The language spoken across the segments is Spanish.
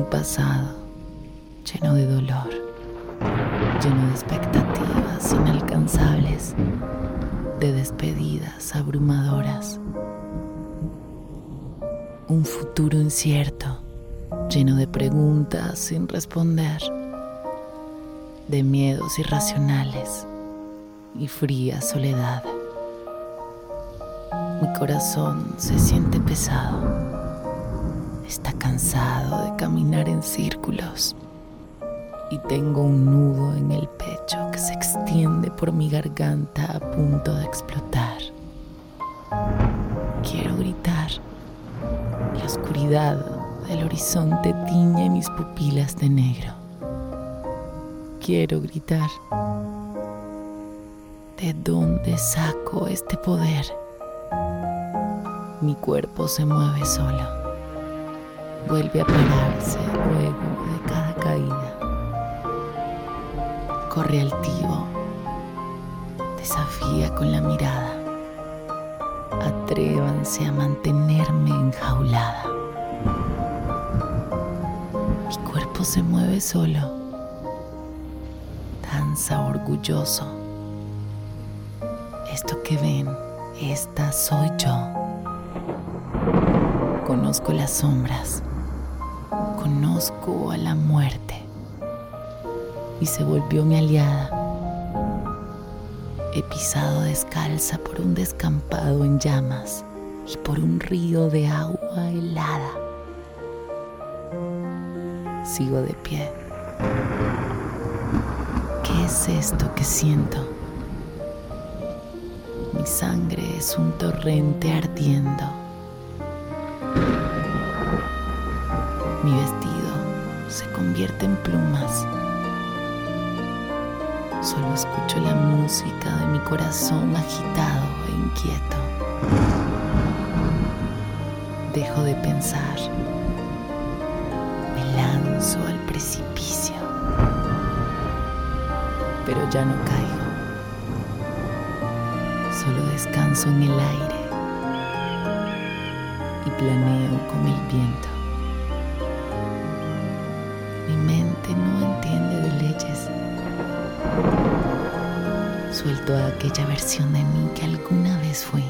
pasado lleno de dolor, lleno de expectativas inalcanzables, de despedidas abrumadoras. Un futuro incierto, lleno de preguntas sin responder, de miedos irracionales y fría soledad. Mi corazón se siente pesado está cansado de caminar en círculos y tengo un nudo en el pecho que se extiende por mi garganta a punto de explotar. Quiero gritar. La oscuridad del horizonte tiñe mis pupilas de negro. Quiero gritar. ¿De dónde saco este poder? Mi cuerpo se mueve solo vuelve a pararse luego de cada caída. Corre altivo, desafía con la mirada. Atrévanse a mantenerme enjaulada. Mi cuerpo se mueve solo, danza orgulloso. Esto que ven, esta soy yo. Conozco las sombras conozco a la muerte y se volvió mi aliada. He pisado descalza por un descampado en llamas y por un río de agua helada. Sigo de pie. ¿Qué es esto que siento? Mi sangre es un torrente ardiendo Mi vestido se convierte en plumas. Solo escucho la música de mi corazón agitado e inquieto. Dejo de pensar. Me lanzo al precipicio. Pero ya no caigo. Solo descanso en el aire y planeo con el viento. Suelto a aquella versión de mí que alguna vez fui.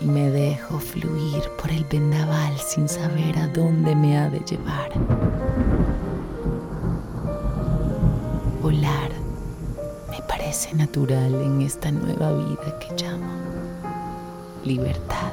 Y me dejo fluir por el vendaval sin saber a dónde me ha de llevar. Volar me parece natural en esta nueva vida que llamo libertad.